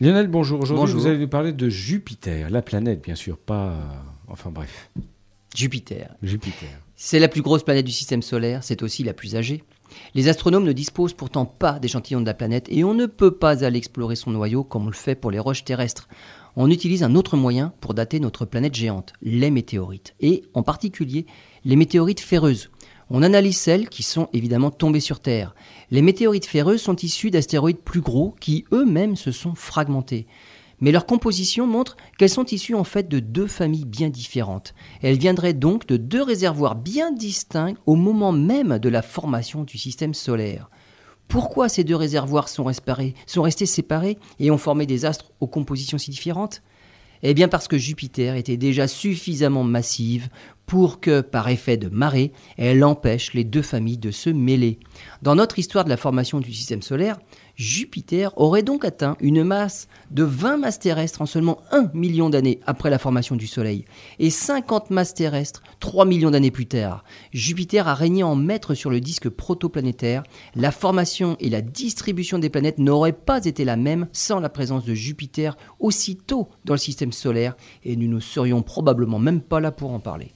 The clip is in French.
Lionel, bonjour. Aujourd'hui, vous allez nous parler de Jupiter, la planète, bien sûr, pas. euh, Enfin bref, Jupiter. Jupiter. C'est la plus grosse planète du système solaire, c'est aussi la plus âgée. Les astronomes ne disposent pourtant pas d'échantillons de la planète et on ne peut pas aller explorer son noyau comme on le fait pour les roches terrestres. On utilise un autre moyen pour dater notre planète géante, les météorites, et en particulier les météorites ferreuses. On analyse celles qui sont évidemment tombées sur Terre. Les météorites ferreuses sont issues d'astéroïdes plus gros qui eux-mêmes se sont fragmentés. Mais leur composition montre qu'elles sont issues en fait de deux familles bien différentes. Elles viendraient donc de deux réservoirs bien distincts au moment même de la formation du système solaire. Pourquoi ces deux réservoirs sont, sont restés séparés et ont formé des astres aux compositions si différentes? Eh bien parce que Jupiter était déjà suffisamment massive pour que, par effet de marée, elle empêche les deux familles de se mêler. Dans notre histoire de la formation du système solaire, Jupiter aurait donc atteint une masse de 20 masses terrestres en seulement 1 million d'années après la formation du Soleil, et 50 masses terrestres 3 millions d'années plus tard. Jupiter a régné en maître sur le disque protoplanétaire. La formation et la distribution des planètes n'auraient pas été la même sans la présence de Jupiter aussitôt dans le système solaire, et nous ne serions probablement même pas là pour en parler.